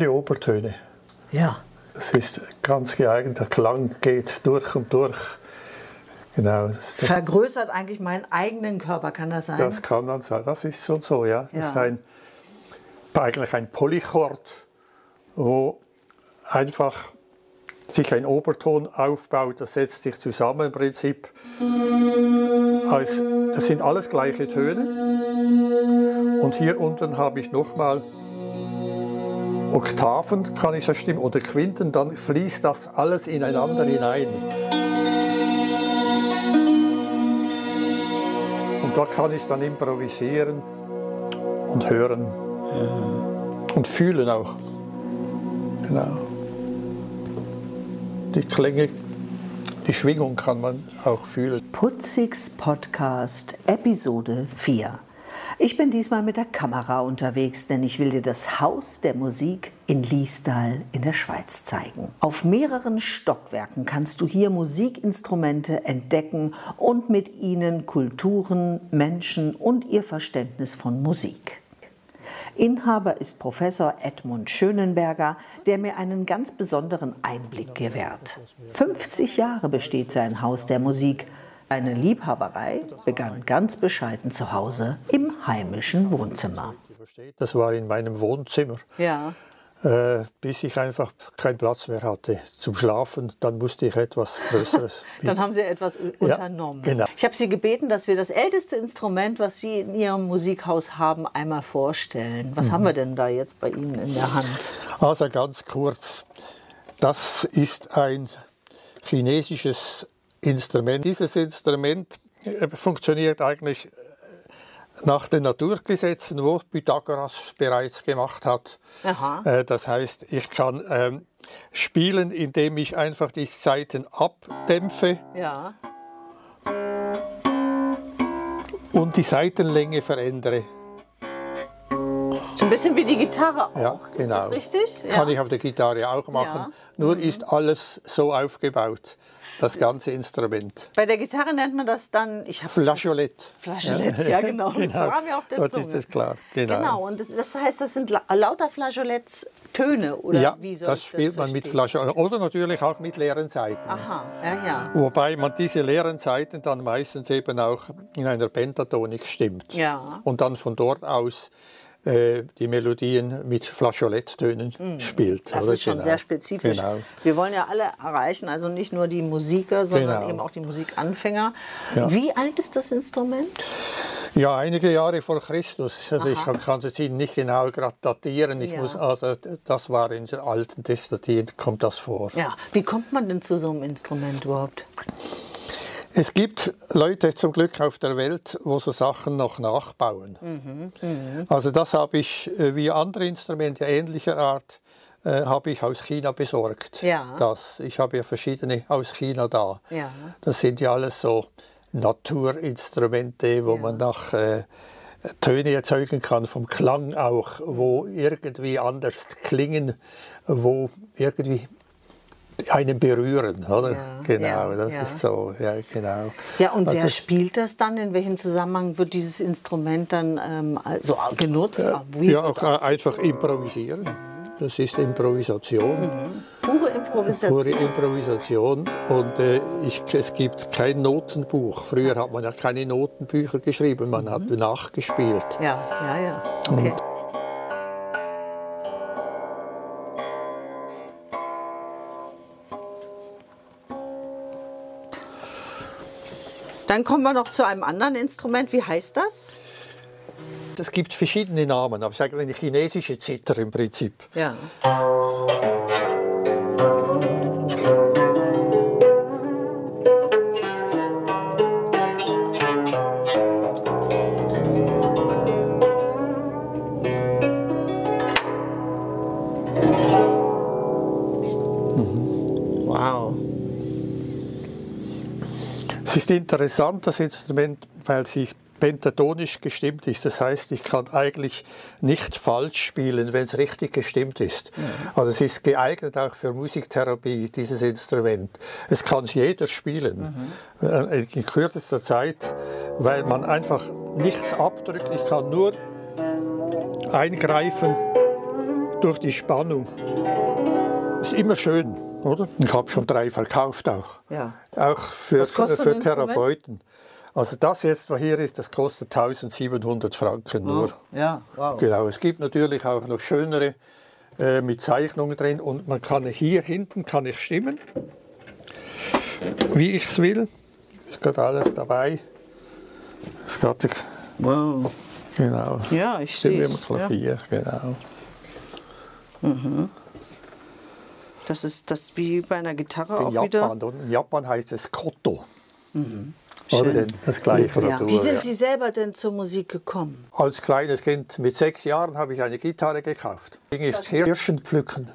Viele Obertöne. Ja. Das ist ganz geeignet. Der Klang geht durch und durch. Genau. Vergrößert eigentlich meinen eigenen Körper, kann das sein? Das kann man sagen. Das ist schon so, ja. Das Ja. ist ein, eigentlich ein Polychord, wo einfach sich ein Oberton aufbaut. Das setzt sich zusammen im Prinzip. Das sind alles gleiche Töne. Und hier unten habe ich nochmal Oktaven, kann ich das stimmen, oder Quinten, dann fließt das alles ineinander hinein. Und da kann ich dann improvisieren und hören und fühlen auch. Genau. Die Klänge, die Schwingung kann man auch fühlen. Putzigs Podcast, Episode 4. Ich bin diesmal mit der Kamera unterwegs, denn ich will dir das Haus der Musik in Liestal in der Schweiz zeigen. Auf mehreren Stockwerken kannst du hier Musikinstrumente entdecken und mit ihnen Kulturen, Menschen und ihr Verständnis von Musik. Inhaber ist Professor Edmund Schönenberger, der mir einen ganz besonderen Einblick gewährt. 50 Jahre besteht sein Haus der Musik. Seine Liebhaberei begann ganz bescheiden zu Hause im heimischen Wohnzimmer. Das war in meinem Wohnzimmer, Ja. äh, bis ich einfach keinen Platz mehr hatte zum Schlafen. Dann musste ich etwas Größeres. Dann haben Sie etwas unternommen. genau. Ich habe Sie gebeten, dass wir das älteste Instrument, was Sie in Ihrem Musikhaus haben, einmal vorstellen. Was haben wir denn da jetzt bei Ihnen in der Hand? Also ganz kurz, das ist ein chinesisches Instrument. Dieses Instrument äh, funktioniert eigentlich äh, nach den Naturgesetzen, wo Pythagoras bereits gemacht hat. Aha. Äh, Das heißt, ich kann ähm, spielen, indem ich einfach die Saiten abdämpfe Ja. und die Saitenlänge verändere. So ein bisschen wie die Gitarre auch. Ja, genau. Ist das richtig? Kann ja. ich auf der Gitarre auch machen. Ja. Mhm. Nur ist alles so aufgebaut, das ganze Instrument. Bei der Gitarre nennt man das dann, ich Flageolett. Flageolett, ja, genau. Das war mir auf der Dort Zunge. ist es klar. Genau. Genau, und das, das heißt, das sind la lauter Flageoletts Töne, oder ja, wie soll das spielt man mit? Flageolett. Oder natürlich auch mit leeren Seiten. Aha, ja, ja. Wobei man diese leeren Seiten dann meistens eben auch in einer Pentatonik stimmt. Ja. Und dann von dort aus die Melodien mit Flageoletttönen spielt. Hm. Das oder? ist schon Genau. sehr spezifisch. Genau. Wir wollen ja alle erreichen, also nicht nur die Musiker, sondern Genau. eben auch die Musikanfänger. Ja. Wie alt ist das Instrument? Ja, einige Jahre vor Christus. Also ich kann, es Ihnen nicht genau datieren. Ich Ja. muss, also das war in den alten Testatien, kommt das vor. Ja. Wie kommt man denn zu so einem Instrument überhaupt? Es gibt Leute zum Glück auf der Welt, wo so Sachen noch nachbauen. Mhm, Also das habe ich, äh, wie andere Instrumente ähnlicher Art, äh, habe ich aus China besorgt. Ja. Das. Ich habe ja verschiedene aus China da. Ja. Das sind ja alles so Naturinstrumente, wo man nach äh, Töne erzeugen kann, vom Klang auch, wo irgendwie anders klingen, wo irgendwie einen berühren, oder? Ja, genau, ja, das ja. ist so, ja, genau. Ja, und wer Also- spielt das dann? In welchem Zusammenhang wird dieses Instrument dann ähm, also genutzt? Wie Ja, auch äh, einfach improvisieren. Das ist Improvisation, pure Improvisation. pure Improvisation. Und äh, ich, es gibt kein Notenbuch. Früher hat man ja keine Notenbücher geschrieben, man hat nachgespielt. Ja, ja, ja. Okay. Dann kommen wir noch zu einem anderen Instrument. Wie heißt das? Es gibt verschiedene Namen, aber es ist eigentlich eine chinesische Zither im Prinzip. Ja. Ist interessant, das Instrument, weil sie pentatonisch gestimmt ist. Das heißt, ich kann eigentlich nicht falsch spielen, wenn es richtig gestimmt ist. Also es ist geeignet auch für Musiktherapie, dieses Instrument. Es kann jeder spielen, äh, in kürzester Zeit, weil man einfach nichts abdrücken, ich kann nur eingreifen durch die Spannung. Ist immer schön, oder? Ich habe schon drei verkauft auch. Ja. Auch für, für? Therapeuten. Also das jetzt, was hier ist, das kostet 1700 Franken nur. Ja, wow. Genau, es gibt natürlich auch noch schönere äh, mit Zeichnungen drin und man kann hier hinten kann ich stimmen, wie ich es will. Ist gerade alles dabei. Ist gerade Wow. genau. Ja, ich sehe es. Ja. Klavier, genau. Das ist das wie bei einer Gitarre In auch wieder. Japan, oder? in Japan heißt es Koto. Schön. Oder? Das gleiche. Ja. Natur, Wie sind ja. Sie selber denn zur Musik gekommen? Als kleines Kind mit sechs Jahren habe ich eine Gitarre gekauft. Ging ich Kirschen pflücken,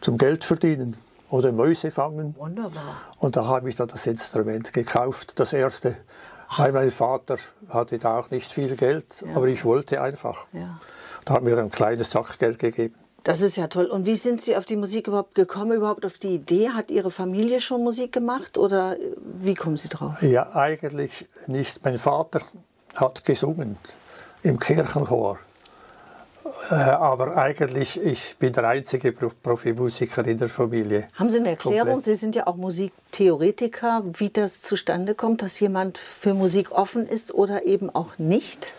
zum Geld verdienen oder Mäuse fangen. Wunderbar. Und da habe ich dann das Instrument gekauft, das erste. Weil mein Vater hatte da auch nicht viel Geld, aber ich wollte einfach. Ja. Da hat mir ein kleines Sackgeld gegeben. Das ist ja toll. Und wie sind Sie auf die Musik überhaupt gekommen, überhaupt auf die Idee? Hat Ihre Familie schon Musik gemacht oder äh, wie kommen Sie drauf? Ja, eigentlich nicht. Mein Vater hat gesungen im Kirchenchor. Äh, aber eigentlich, ich bin der einzige Pro- Profimusiker in der Familie. Haben Sie eine Erklärung? Komplett. Sie sind ja auch Musiktheoretiker, wie das zustande kommt, dass jemand für Musik offen ist oder eben auch nicht?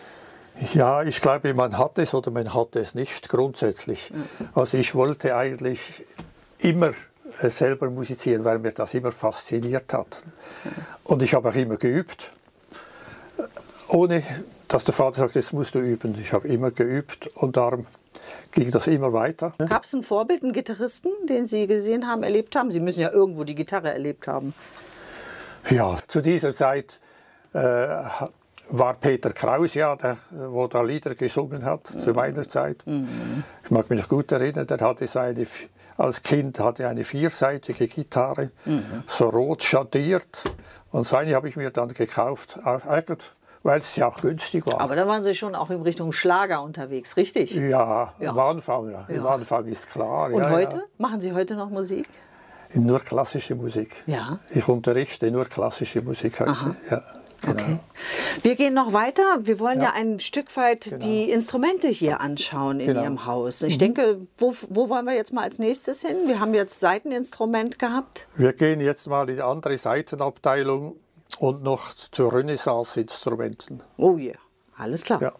Ja, ich glaube, man hat es oder man hat es nicht grundsätzlich. Also ich wollte eigentlich immer äh, selber musizieren, weil mir das immer fasziniert hat. Und ich habe auch immer geübt, ohne dass der Vater sagt, jetzt musst du üben. Ich habe immer geübt und darum ging das immer weiter. Gab es ein Vorbild, einen Gitarristen, den Sie gesehen haben, erlebt haben? Sie müssen ja irgendwo die Gitarre erlebt haben. Ja, zu dieser Zeit äh, war Peter Kraus ja, der, wo da Lieder gesungen hat, zu meiner Zeit. Ich mag mich gut erinnern, der hatte so eine, als Kind hatte eine vierseitige Gitarre, so rot schattiert. Und seine habe ich mir dann gekauft, weil es ja auch günstig war. Aber da waren Sie schon auch in Richtung Schlager unterwegs, richtig? ja, Ja. am Anfang, ja. Am Anfang ist klar. Und ja, heute? Ja. Machen Sie heute noch Musik? Nur klassische Musik. Ja. Ich unterrichte nur klassische Musik heute. Ja, genau. Okay. Wir gehen noch weiter. Wir wollen ja, Ja. ein Stück weit die Instrumente hier anschauen in Genau. Ihrem Haus. Ich denke, wo, wo wollen wir jetzt mal als nächstes hin? Wir haben jetzt Seiteninstrument gehabt. Wir gehen jetzt mal in die andere Seitenabteilung und noch zu Renaissance-Instrumenten. Oh ja, alles klar. Ja.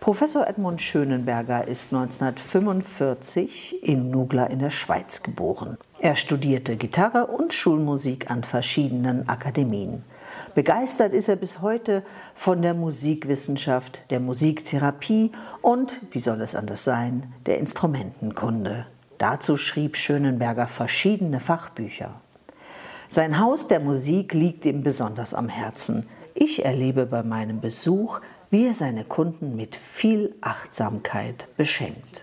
Professor Edmund Schönenberger ist 1945 in Nugla in der Schweiz geboren. Er studierte Gitarre und Schulmusik an verschiedenen Akademien. Begeistert ist er bis heute von der Musikwissenschaft, der Musiktherapie und, wie soll es anders sein, der Instrumentenkunde. Dazu schrieb Schönenberger verschiedene Fachbücher. Sein Haus der Musik liegt ihm besonders am Herzen. Ich erlebe bei meinem Besuch, wie er seine Kunden mit viel Achtsamkeit beschenkt.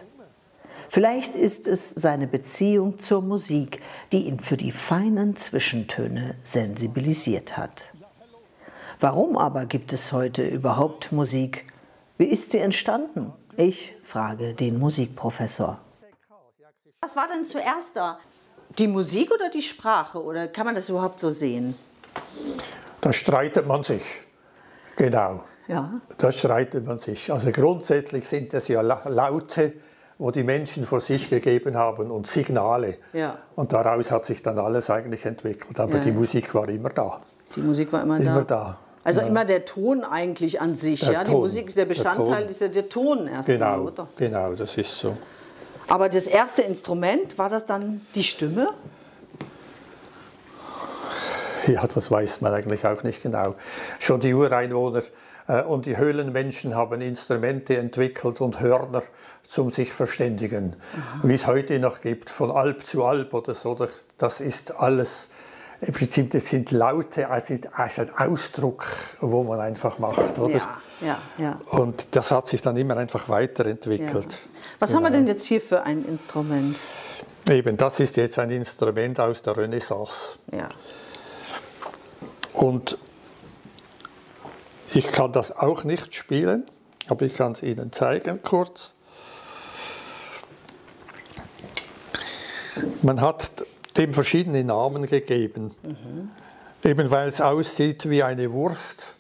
Vielleicht ist es seine Beziehung zur Musik, die ihn für die feinen Zwischentöne sensibilisiert hat. Warum aber gibt es heute überhaupt Musik? Wie ist sie entstanden? Ich frage den Musikprofessor. Was war denn zuerst da? Die Musik oder die Sprache? Oder kann man das überhaupt so sehen? Da streitet man sich. Genau. Ja. Da streitet man sich. Also grundsätzlich sind das ja La- Laute, wo die Menschen vor sich gegeben haben und Signale. Ja. Und daraus hat sich dann alles eigentlich entwickelt. Aber Ja, die. Musik war immer da. Die Musik war immer, Immer da. da. Also immer der Ton eigentlich an sich, Der ja. Die Ton, Musik, der der Bestandteil Ton. ist ja der Ton erstmal, Genau, oder? genau, das ist so. Aber das erste Instrument, war das dann die Stimme? Ja, das weiß man eigentlich auch nicht genau. Schon die Ureinwohner äh, und die Höhlenmenschen haben Instrumente entwickelt und Hörner zum sich verständigen, wie es heute noch gibt, von Alp zu Alp oder so. Das ist alles, im Prinzip, das sind Laute, also also ein Ausdruck, wo man einfach macht. Oder? Ja, ja, ja. Und das hat sich dann immer einfach ja. weiterentwickelt. Was haben wir denn jetzt hier für ein Instrument? Eben, das ist jetzt ein Instrument aus der Renaissance. Ja. Und ich kann das auch nicht spielen, aber ich kann es Ihnen zeigen kurz. Man hat dem verschiedene Namen gegeben, eben weil es aussieht wie eine Wurst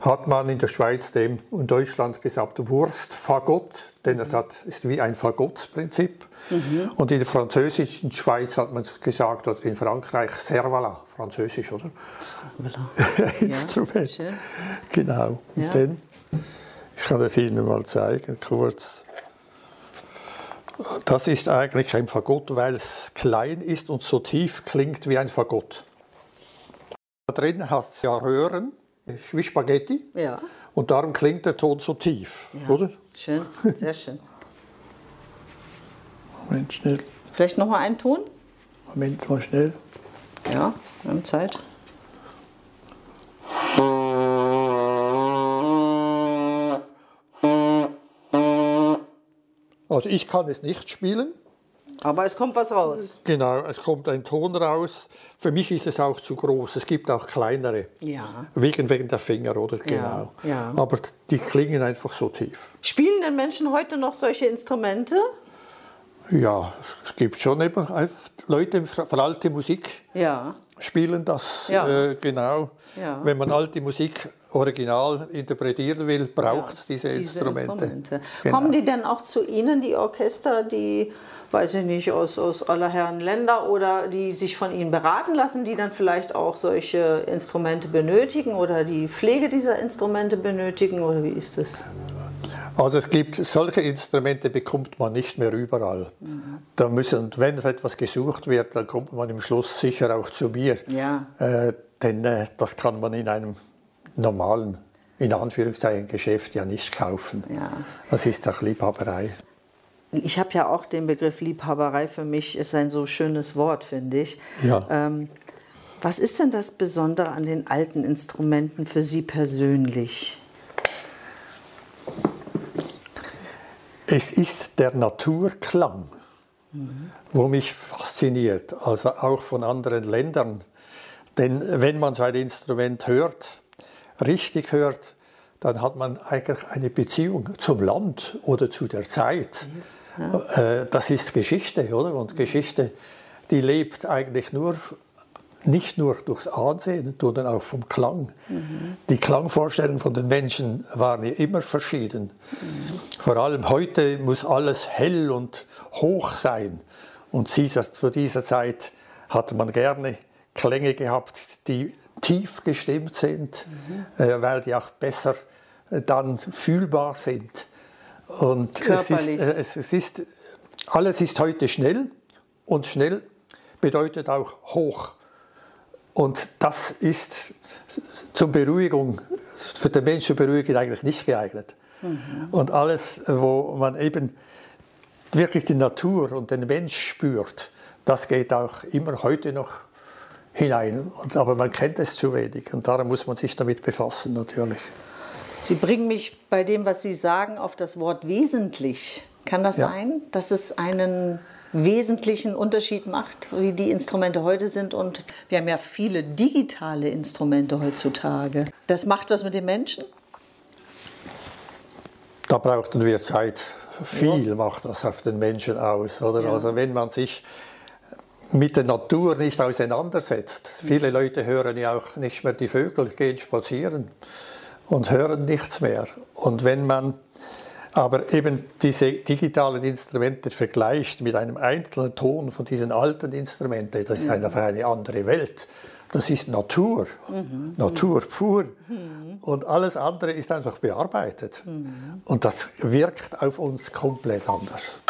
hat man in der Schweiz dem in Deutschland gesagt Wurstfagott, denn es hat, ist wie ein Fagottsprinzip. Mhm. Und in der französischen Schweiz hat man gesagt, oder in Frankreich, Servala, französisch, oder? Servala. Instrument. Ja, genau. Ja. Und dann, ich kann das Ihnen mal zeigen, kurz. Das ist eigentlich ein Fagott, weil es klein ist und so tief klingt wie ein Fagott. Da drin hat es ja Röhren wie Spaghetti. Ja. Und darum klingt der Ton so tief, ja. oder? Schön, sehr schön. Moment, schnell. Vielleicht noch mal einen Ton? Moment, mal schnell. Ja, wir haben Zeit. Also ich kann es nicht spielen. Aber es kommt was raus. Genau, es kommt ein Ton raus. Für mich ist es auch zu groß. Es gibt auch kleinere. Ja. Wegen, wegen der Finger, oder? Genau. Ja, ja. Aber die klingen einfach so tief. Spielen denn Menschen heute noch solche Instrumente? Ja, es gibt schon eben Leute für alte Musik. Ja. Spielen das, ja. Äh, genau. Ja. Wenn man alte Musik original interpretieren will, braucht ja, diese, diese, Instrumente. Instrumente. Genau. Kommen die denn auch zu Ihnen, die Orchester, die weiß ich nicht, aus, aus aller Herren Länder oder die sich von ihnen beraten lassen, die dann vielleicht auch solche Instrumente benötigen oder die Pflege dieser Instrumente benötigen oder wie ist das? Also es gibt solche Instrumente bekommt man nicht mehr überall. Mhm. Da müssen, und wenn etwas gesucht wird, dann kommt man im Schluss sicher auch zu mir. Ja. Äh, denn äh, das kann man in einem normalen, in Anführungszeichen, Geschäft ja nicht kaufen. Ja. Das ist auch Liebhaberei. Ich habe ja auch den Begriff Liebhaberei für mich, ist ein so schönes Wort, finde ich. Ja. Ähm, was ist denn das Besondere an den alten Instrumenten für Sie persönlich? Es ist der Naturklang, mhm. wo mich fasziniert, also auch von anderen Ländern. Denn wenn man so ein Instrument hört, richtig hört, dann hat man eigentlich eine Beziehung zum Land oder zu der Zeit. Ja. Äh, das ist Geschichte, oder? Und Geschichte, die lebt eigentlich nur, nicht nur durchs Ansehen, sondern auch vom Klang. Mhm. Die Klangvorstellungen von den Menschen waren ja immer verschieden. Mhm. Vor allem heute muss alles hell und hoch sein. Und zu dieser Zeit hatte man gerne Klänge gehabt, die tief gestimmt sind, mhm. äh, weil die auch besser äh, dann fühlbar sind. Und es ist, äh, es, ist, alles ist heute schnell und schnell bedeutet auch hoch. Und das ist zur Beruhigung, für den Menschen zur Beruhigung eigentlich nicht geeignet. Mhm. Und alles, wo man eben wirklich die Natur und den Mensch spürt, das geht auch immer heute noch hinein. Aber man kennt es zu wenig und darum muss man sich damit befassen natürlich. Sie bringen mich bei dem, was Sie sagen, auf das Wort wesentlich. Kann das ja. sein, dass es einen wesentlichen Unterschied macht, wie die Instrumente heute sind? Und wir haben ja viele digitale Instrumente heutzutage. Das macht was mit den Menschen? Da brauchten wir Zeit. Viel ja. macht das auf den Menschen aus. Oder? Ja. Also wenn man sich mit der Natur nicht auseinandersetzt. Viele Leute hören ja auch nicht mehr die Vögel, gehen spazieren und hören nichts mehr. Und wenn man aber eben diese digitalen Instrumente vergleicht mit einem einzelnen Ton von diesen alten Instrumenten, das ist einfach eine andere Welt. Das ist Natur, mhm. Natur pur. Mhm. Und alles andere ist einfach bearbeitet. Mhm. Und das wirkt auf uns komplett anders.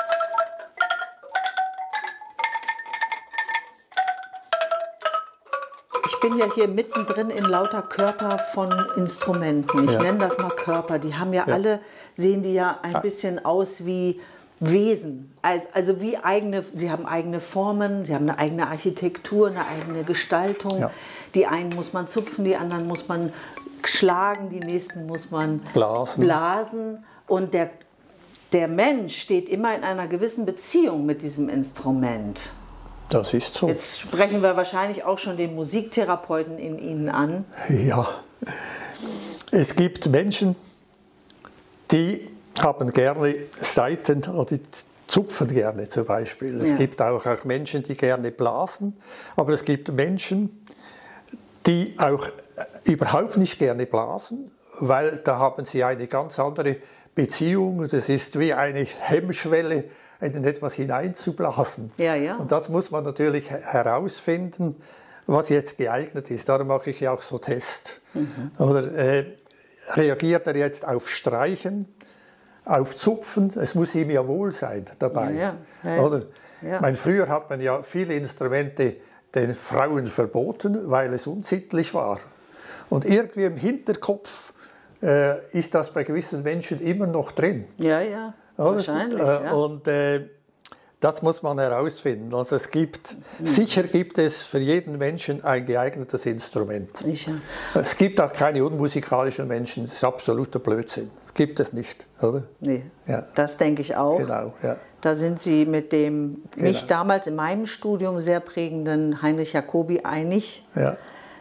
Ich bin ja hier mittendrin in lauter Körper von Instrumenten. Ich ja. nenne das mal Körper. Die haben ja, ja, alle, sehen die ja ein ah. bisschen aus wie Wesen. Also, also wie eigene, sie haben eigene Formen, sie haben eine eigene Architektur, eine eigene Gestaltung. Ja. Die einen muss man zupfen, die anderen muss man schlagen, die nächsten muss man blasen. blasen. Und der, der Mensch steht immer in einer gewissen Beziehung mit diesem Instrument. Das ist so. Jetzt sprechen wir wahrscheinlich auch schon den Musiktherapeuten in Ihnen an. Ja, es gibt Menschen, die haben gerne Seiten oder die zupfen gerne zum Beispiel. Es ja. gibt auch, auch Menschen, die gerne blasen, aber es gibt Menschen, die auch überhaupt nicht gerne blasen, weil da haben Sie eine ganz andere Beziehung. Das ist wie eine Hemmschwelle, in etwas hineinzublasen. Ja, ja. Und das muss man natürlich herausfinden, was jetzt geeignet ist. Darum mache ich ja auch so Tests. Mhm. Oder äh, reagiert er jetzt auf Streichen, auf Zupfen? Es muss ihm ja wohl sein dabei. Ja, ja. Oder? Ja. Mein, früher hat man ja viele Instrumente den Frauen verboten, weil es unsittlich war. Und irgendwie im Hinterkopf äh, ist das bei gewissen Menschen immer noch drin. Ja, ja, wahrscheinlich. Äh, ja. Und äh, das muss man herausfinden. Also es gibt, mhm. sicher gibt es für jeden Menschen ein geeignetes Instrument. Sicher. Es gibt auch keine unmusikalischen Menschen, das ist absoluter Blödsinn. Das gibt es nicht, oder? Nee, ja. das denke ich auch. Genau, ja. Da sind Sie mit dem genau. mich damals in meinem Studium sehr prägenden Heinrich Jacobi einig, ja.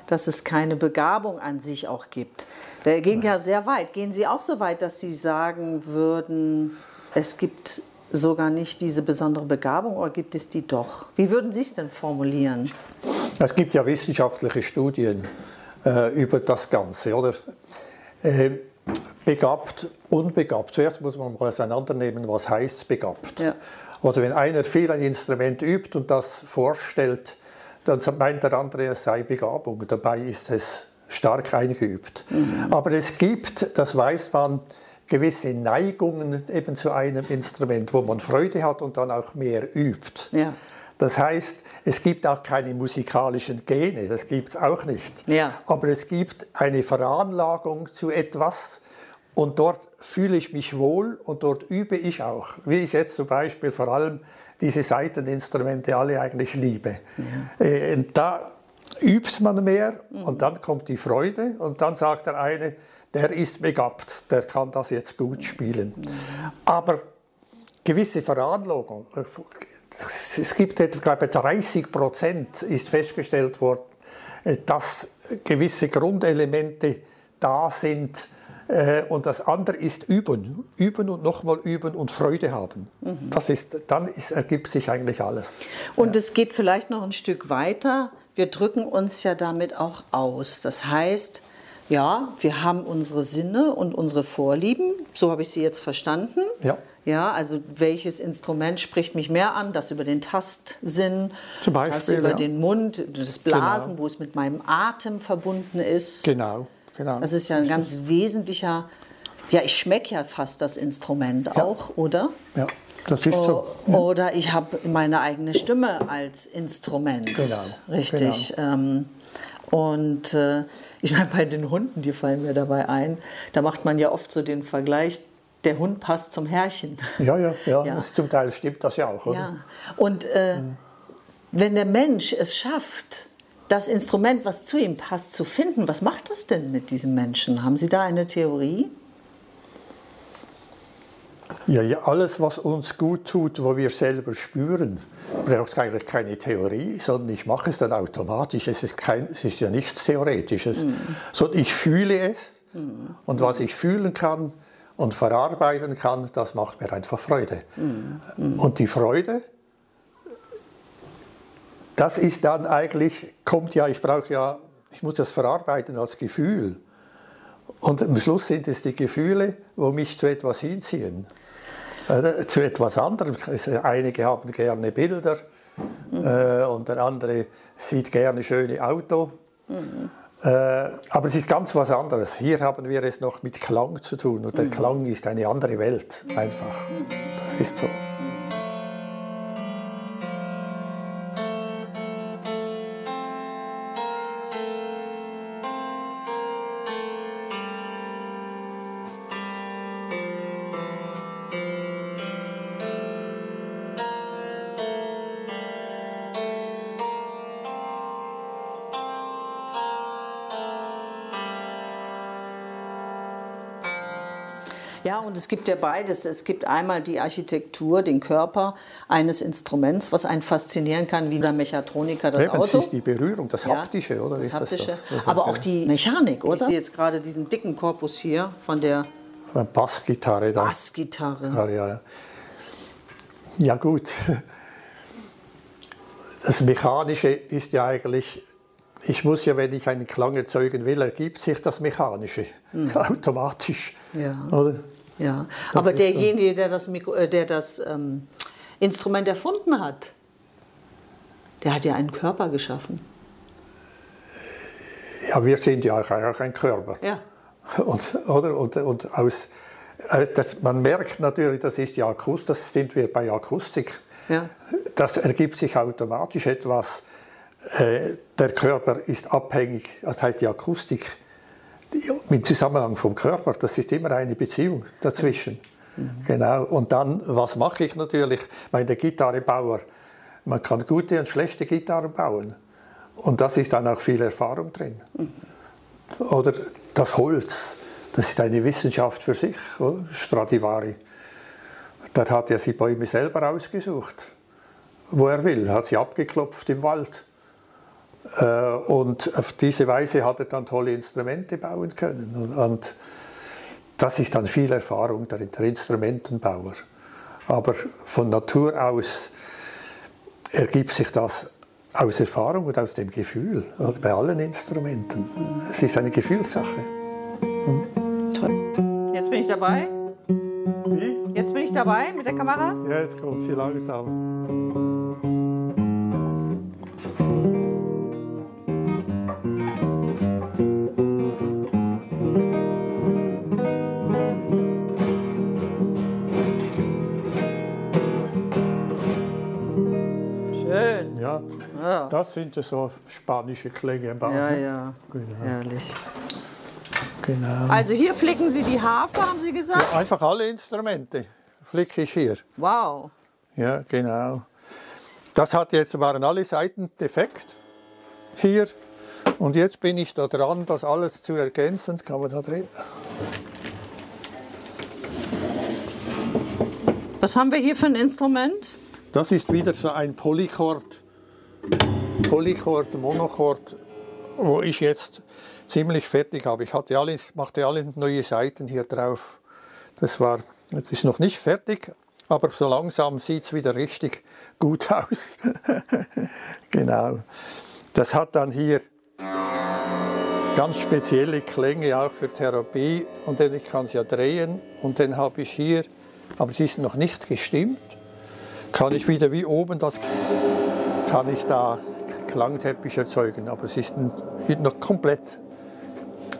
dass es keine Begabung an sich auch gibt. Der ging ja sehr weit. Gehen Sie auch so weit, dass Sie sagen würden, es gibt sogar nicht diese besondere Begabung oder gibt es die doch? Wie würden Sie es denn formulieren? Es gibt ja wissenschaftliche Studien äh, über das Ganze, oder? Äh, begabt, unbegabt. Zuerst muss man mal auseinandernehmen, was heißt begabt. Ja. Also wenn einer viel ein Instrument übt und das vorstellt, dann meint der andere, es sei Begabung. Dabei ist es stark eingeübt. Mhm. Aber es gibt, das weiß man, gewisse Neigungen eben zu einem Instrument, wo man Freude hat und dann auch mehr übt. Ja. Das heißt, es gibt auch keine musikalischen Gene, das gibt es auch nicht. Ja. Aber es gibt eine Veranlagung zu etwas und dort fühle ich mich wohl und dort übe ich auch. Wie ich jetzt zum Beispiel vor allem diese Saiteninstrumente alle eigentlich liebe. Ja. Äh, da übt man mehr und dann kommt die Freude und dann sagt der eine, der ist begabt, der kann das jetzt gut spielen. Aber gewisse Veranlagung, es gibt etwa, glaube 30 Prozent ist festgestellt worden, äh, dass gewisse Grundelemente da sind, äh, und das andere ist üben, üben und nochmal üben und Freude haben. Mhm. Das ist, dann ist, ergibt sich eigentlich alles. Und ja. es geht vielleicht noch ein Stück weiter. Wir drücken uns ja damit auch aus. Das heißt, ja, wir haben unsere Sinne und unsere Vorlieben. So habe ich sie jetzt verstanden. Ja. Ja, also welches Instrument spricht mich mehr an? Das über den Tastsinn, Zum Beispiel, das über ja. den Mund, das Blasen, genau. wo es mit meinem Atem verbunden ist. Genau, genau. Das ist ja ein ganz wesentlicher. Ja, ich schmecke ja fast das Instrument ja. auch, oder? Ja. Das ist so. Oder ich habe meine eigene Stimme als Instrument. Genau. Richtig. Genau. Ähm, und äh, ich meine, bei den Hunden, die fallen mir dabei ein, da macht man ja oft so den Vergleich, der Hund passt zum Herrchen. Ja, ja, ja, ja. Das zum Teil stimmt das ja auch. Oder? Ja. Und äh, mhm. wenn der Mensch es schafft, das Instrument, was zu ihm passt, zu finden, was macht das denn mit diesem Menschen? Haben Sie da eine Theorie? Ja, ja, alles, was uns gut tut, wo wir selber spüren, braucht eigentlich keine Theorie, sondern ich mache es dann automatisch. Es ist, kein, es ist ja nichts Theoretisches, mhm. sondern ich fühle es mhm. und was ich fühlen kann und verarbeiten kann, das macht mir einfach Freude. Mhm. Und die Freude, das ist dann eigentlich, kommt ja, ich brauche ja, ich muss das verarbeiten als Gefühl. Und am Schluss sind es die Gefühle, wo mich zu etwas hinziehen. Äh, zu etwas anderem. Einige haben gerne Bilder mhm. äh, und der andere sieht gerne schöne Auto. Mhm. Äh, aber es ist ganz was anderes. Hier haben wir es noch mit Klang zu tun und der mhm. Klang ist eine andere Welt einfach. Das ist so. Es gibt ja beides. Es gibt einmal die Architektur, den Körper eines Instruments, was einen faszinieren kann, wie der Mechatroniker das ja, Auto. Das ist die Berührung, das Haptische, oder? Das Haptische. Das das? Aber auch die Mechanik, oder? Ich sehe jetzt gerade diesen dicken Korpus hier von der Bassgitarre. Da. Bassgitarre. Ja, ja. ja, gut. Das Mechanische ist ja eigentlich ich muss ja, wenn ich einen Klang erzeugen will, ergibt sich das Mechanische mhm. automatisch. Ja. Oder? Ja. Aber derjenige, so. der das, äh, der das ähm, Instrument erfunden hat, der hat ja einen Körper geschaffen. Ja, wir sind ja auch ein Körper. Ja. Und, oder? Und, und aus, äh, das, man merkt natürlich, das ist ja Akustik, das sind wir bei Akustik. Ja. Das ergibt sich automatisch etwas. Äh, der Körper ist abhängig, das heißt die Akustik, im Zusammenhang vom Körper, das ist immer eine Beziehung dazwischen. Mhm. Genau. Und dann, was mache ich natürlich? Meine Gitarrebauer, man kann gute und schlechte Gitarren bauen. Und da ist dann auch viel Erfahrung drin. Mhm. Oder das Holz, das ist eine Wissenschaft für sich, oder? Stradivari. Der hat ja die Bäume selber ausgesucht, wo er will, hat sie abgeklopft im Wald. Äh, und auf diese Weise hat er dann tolle Instrumente bauen können. Und das ist dann viel Erfahrung der, der Instrumentenbauer. Aber von Natur aus ergibt sich das aus Erfahrung und aus dem Gefühl, also bei allen Instrumenten. Es ist eine Gefühlssache. Hm. Toll. Jetzt bin ich dabei. Wie? Jetzt bin ich dabei mit der Kamera. Ja, jetzt kommt sie langsam. Ja. Das sind so spanische Klänge. Ja, ja. Genau. Herrlich. Genau. Also hier flicken Sie die Harfe, haben Sie gesagt? Ja, einfach alle Instrumente flicke ich hier. Wow. Ja, genau. Das hat jetzt, waren alle Seiten defekt hier. Und jetzt bin ich da dran, das alles zu ergänzen. Kann man da drin. Was haben wir hier für ein Instrument? Das ist wieder so ein Polychord Polychord, Monochord, wo ich jetzt ziemlich fertig habe. Ich hatte alle, machte alle neue Seiten hier drauf. Das war, das ist noch nicht fertig, aber so langsam sieht es wieder richtig gut aus. genau. Das hat dann hier ganz spezielle Klänge auch für Therapie und dann ich kann es ja drehen und dann habe ich hier, aber es ist noch nicht gestimmt, kann ich wieder wie oben das kann ich da Klangteppich erzeugen, aber es ist noch komplett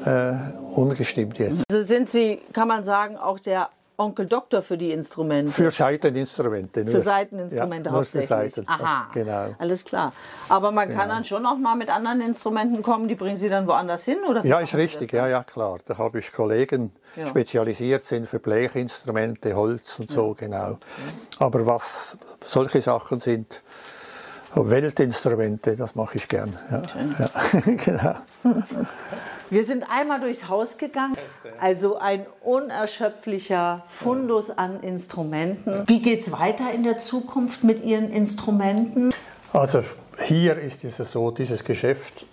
äh, ungestimmt jetzt. Also sind Sie, kann man sagen, auch der Onkel Doktor für die Instrumente? Für Seiteninstrumente. Nur. Für Seiteninstrumente ja, hauptsächlich. Für Seiten. Aha, genau. alles klar. Aber man genau. kann dann schon auch mal mit anderen Instrumenten kommen, die bringen Sie dann woanders hin? Oder ja, ist richtig, ja, ja, klar. Da habe ich Kollegen, ja. spezialisiert sind für Blechinstrumente, Holz und so, ja. genau. Aber was solche Sachen sind, Weltinstrumente, das mache ich gern. Ja. Ja. genau. Wir sind einmal durchs Haus gegangen, also ein unerschöpflicher Fundus an Instrumenten. Wie geht es weiter in der Zukunft mit Ihren Instrumenten? Also hier ist es so, dieses Geschäft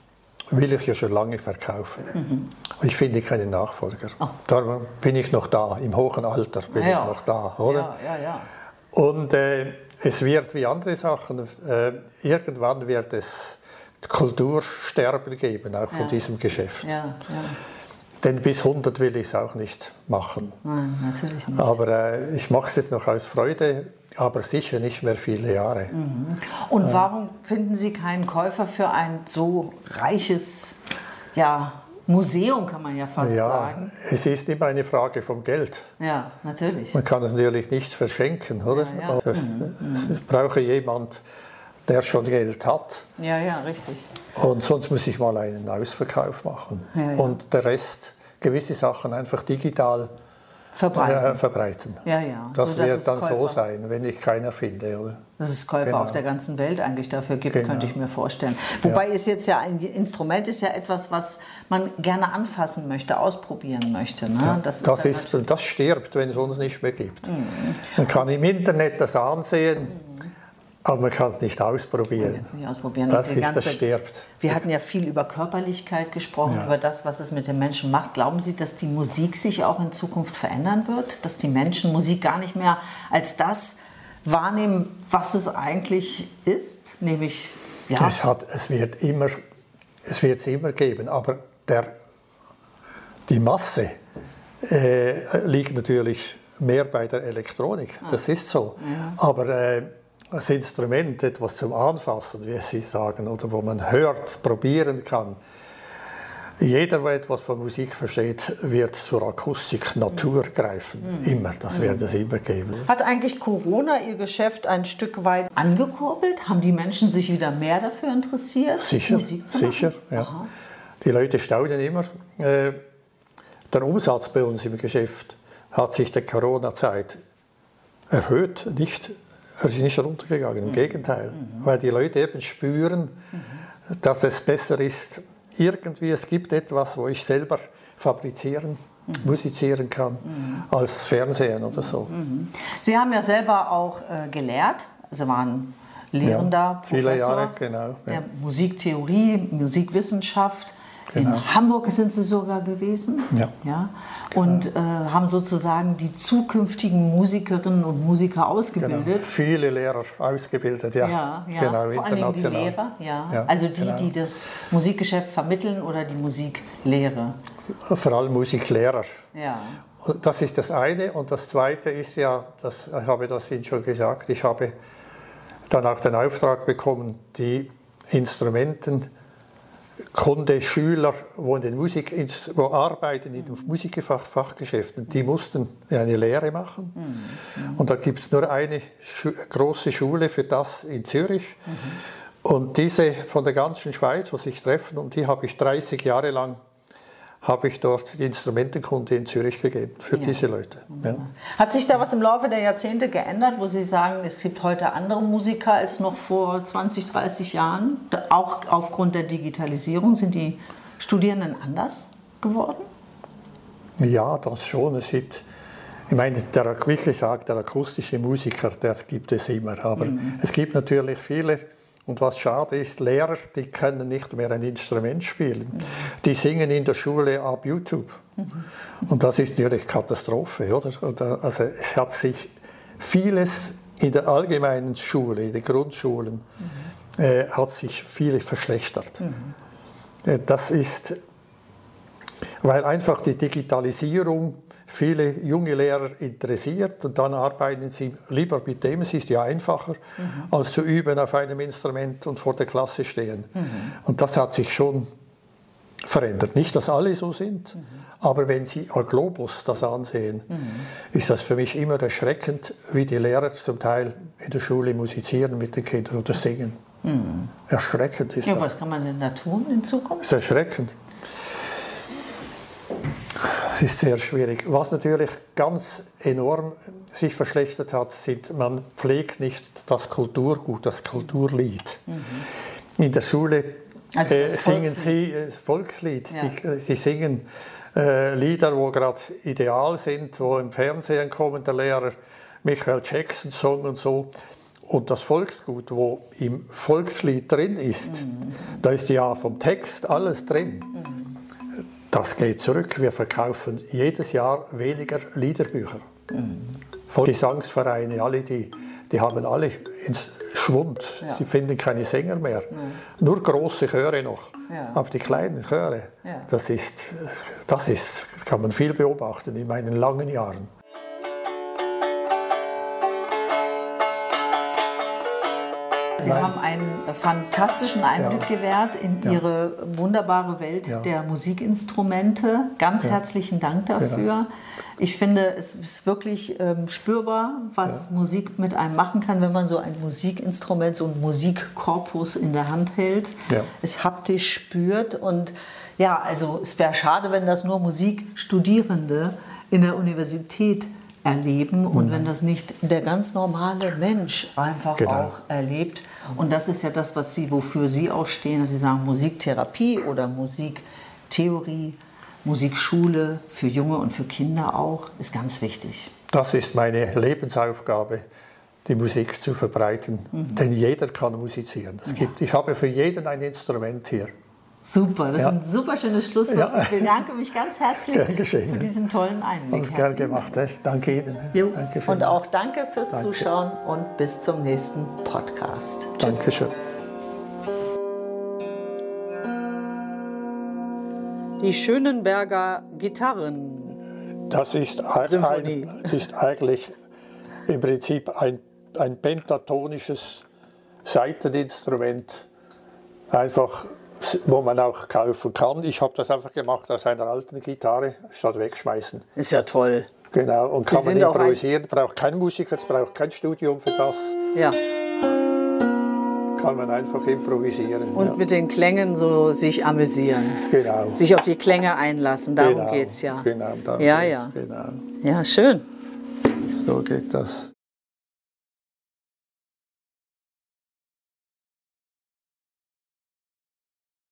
will ich ja schon lange verkaufen. Mhm. Ich finde keinen Nachfolger. Oh. Da bin ich noch da, im hohen Alter bin ja. ich noch da, oder? Ja, ja, ja. Und äh, es wird wie andere Sachen, äh, irgendwann wird es Kultursterben geben, auch von ja. diesem Geschäft. Ja, ja. Denn bis 100 will ich es auch nicht machen. Nein, natürlich nicht. Aber äh, ich mache es jetzt noch aus Freude, aber sicher nicht mehr viele Jahre. Mhm. Und warum finden Sie keinen Käufer für ein so reiches ja, Museum, kann man ja fast ja, sagen. Es ist immer eine Frage vom Geld. Ja, natürlich. Man kann es natürlich nicht verschenken, oder? Ja, ja. Das, mhm. Es brauche jemand, der schon Geld hat. Ja, ja, richtig. Und sonst muss ich mal einen Ausverkauf machen. Ja. Und der Rest, gewisse Sachen einfach digital verbreiten. Äh, verbreiten. Ja, ja. Das so, wird dann Käufer, so sein, wenn ich keiner finde. Oder? Dass es Käufer genau. auf der ganzen Welt eigentlich dafür gibt, genau. könnte ich mir vorstellen. Wobei ja. ist jetzt ja ein Instrument ist ja etwas, was man gerne anfassen möchte, ausprobieren möchte. Ne? Ja, das, ist, das, ist das stirbt, wenn es uns nicht mehr gibt. Mhm. Man kann im Internet das ansehen. Mhm aber man kann es nicht ausprobieren. Nicht ausprobieren. Das ist, ganze, das stirbt. Wir hatten ja viel über Körperlichkeit gesprochen, ja. über das, was es mit den Menschen macht. Glauben Sie, dass die Musik sich auch in Zukunft verändern wird? Dass die Menschen Musik gar nicht mehr als das wahrnehmen, was es eigentlich ist? Nämlich, ja. Es, hat, es wird immer es wird es immer geben, aber der, die Masse äh, liegt natürlich mehr bei der Elektronik. Ah. Das ist so. Ja. Aber äh, das Instrument, etwas zum Anfassen, wie Sie sagen, oder wo man hört, probieren kann, jeder, der etwas von Musik versteht, wird zur Akustik Natur greifen. Mhm. Immer, das wird es immer geben. Hat eigentlich Corona Ihr Geschäft ein Stück weit angekurbelt? Haben die Menschen sich wieder mehr dafür interessiert, sicher, Musik zu machen? Sicher, ja. Die Leute staunen immer. Äh, der Umsatz bei uns im Geschäft hat sich der Corona-Zeit erhöht, nicht, er ist nicht runtergegangen, im mhm. Gegenteil, mhm. weil die Leute eben spüren, mhm. dass es besser ist, irgendwie, es gibt etwas, wo ich selber fabrizieren, mhm. musizieren kann, mhm. als Fernsehen oder so. Mhm. Sie haben ja selber auch äh, gelehrt, also waren Lehrender, ja, Professor viele Jahre, genau. Ja. Der Musiktheorie, Musikwissenschaft. Genau. In Hamburg sind Sie sogar gewesen. Ja. ja? Und äh, haben sozusagen die zukünftigen Musikerinnen und Musiker ausgebildet. Genau. Viele Lehrer ausgebildet, ja. Ja, ja. Genau, vor allem die Lehrer, ja. ja also die, genau. die das Musikgeschäft vermitteln oder die Musiklehre. Vor allem Musiklehrer. Ja. Das ist das eine. Und das zweite ist ja, das, ich habe das Ihnen schon gesagt, ich habe dann auch den Auftrag bekommen, die Instrumenten Kunde, Schüler, wo, in den Musik, wo arbeiten in den Musikfachgeschäften, die mussten eine Lehre machen. Mhm. Und da gibt es nur eine Schu große Schule für das in Zürich. Mhm. Und diese von der ganzen Schweiz, wo sich treffen, und die habe ich 30 Jahre lang habe ich dort die Instrumentenkunde in Zürich gegeben für ja. diese Leute. Ja. Hat sich da was im Laufe der Jahrzehnte geändert, wo Sie sagen, es gibt heute andere Musiker als noch vor 20, 30 Jahren? Auch aufgrund der Digitalisierung sind die Studierenden anders geworden? Ja, das schon. Es gibt, ich meine, der, wie gesagt, der akustische Musiker, der gibt es immer. Aber mhm. es gibt natürlich viele und was schade ist, Lehrer, die können nicht mehr ein Instrument spielen. Die singen in der Schule ab YouTube. Und das ist natürlich Katastrophe, oder? Also es hat sich vieles in der allgemeinen Schule, in den Grundschulen, äh, hat sich viel verschlechtert. Mhm. Das ist, weil einfach die Digitalisierung viele junge Lehrer interessiert und dann arbeiten sie lieber mit dem, es ist ja einfacher, mhm. als zu üben auf einem Instrument und vor der Klasse stehen. Mhm. Und das hat sich schon verändert. Nicht, dass alle so sind, mhm. aber wenn Sie Globus das ansehen, mhm. ist das für mich immer erschreckend, wie die Lehrer zum Teil in der Schule musizieren mit den Kindern oder singen. Mhm. Erschreckend ist ja, das. Was kann man denn da tun in Zukunft? Das ist erschreckend. Das ist sehr schwierig. Was natürlich ganz enorm sich verschlechtert hat, sind, man pflegt nicht das Kulturgut, das Kulturlied. Mhm. In der Schule also äh, singen sie äh, Volkslied. Ja. Die, sie singen äh, Lieder, wo gerade ideal sind, wo im Fernsehen kommen, der Lehrer Michael Jackson Song und so. Und das Volksgut, wo im Volkslied drin ist, mhm. da ist ja vom Text alles drin. Mhm. Das geht zurück. Wir verkaufen jedes Jahr weniger Liederbücher. Mhm. Von Gesangsvereine, alle die, die haben alle ins Schwund. Ja. Sie finden keine Sänger mehr. Ja. Nur große Chöre noch. Ja. Aber die kleinen Chöre, das, ist, das ist, kann man viel beobachten in meinen langen Jahren. Sie Nein. haben einen fantastischen Einblick ja. gewährt in ja. Ihre wunderbare Welt ja. der Musikinstrumente. Ganz herzlichen Dank dafür. Ich finde, es ist wirklich ähm, spürbar, was Musik mit einem machen kann, wenn man so ein Musikinstrument, so einen Musikkorpus in der Hand hält, es haptisch spürt. Und ja, also es wäre schade, wenn das nur Musikstudierende in der Universität erleben und mhm. wenn das nicht der ganz normale Mensch einfach genau. auch erlebt. Und das ist ja das, was Sie, wofür Sie auch stehen, dass Sie sagen Musiktherapie oder Musiktheorie, Musikschule für Junge und für Kinder auch, ist ganz wichtig. Das ist meine Lebensaufgabe, die Musik zu verbreiten. Mhm. Denn jeder kann musizieren. Es gibt, ich habe für jeden ein Instrument hier. Super, das ja. ist ein super schönes Schlusswort. Ja. Ich bedanke mich ganz herzlich für diesen tollen Einblick. Alles gern gemacht. Ey. Danke Ihnen. Jo. Danke und auch danke fürs danke. Zuschauen und bis zum nächsten Podcast. Tschüss. Dankeschön. Die Schönenberger Gitarren. Das ist, ein, das ist eigentlich im Prinzip ein, ein pentatonisches Saiteninstrument, einfach, wo man auch kaufen kann. Ich habe das einfach gemacht aus einer alten Gitarre, statt wegschmeißen. Ist ja toll. Genau, und Sie kann man improvisieren, braucht kein Musiker, es braucht kein Studium für das. Ja kann man einfach improvisieren. Und ja. mit den Klängen so sich amüsieren. Genau. Sich auf die Klänge einlassen, darum genau. geht es ja. Genau, darum ja, ja. Genau. Ja, schön. So geht das.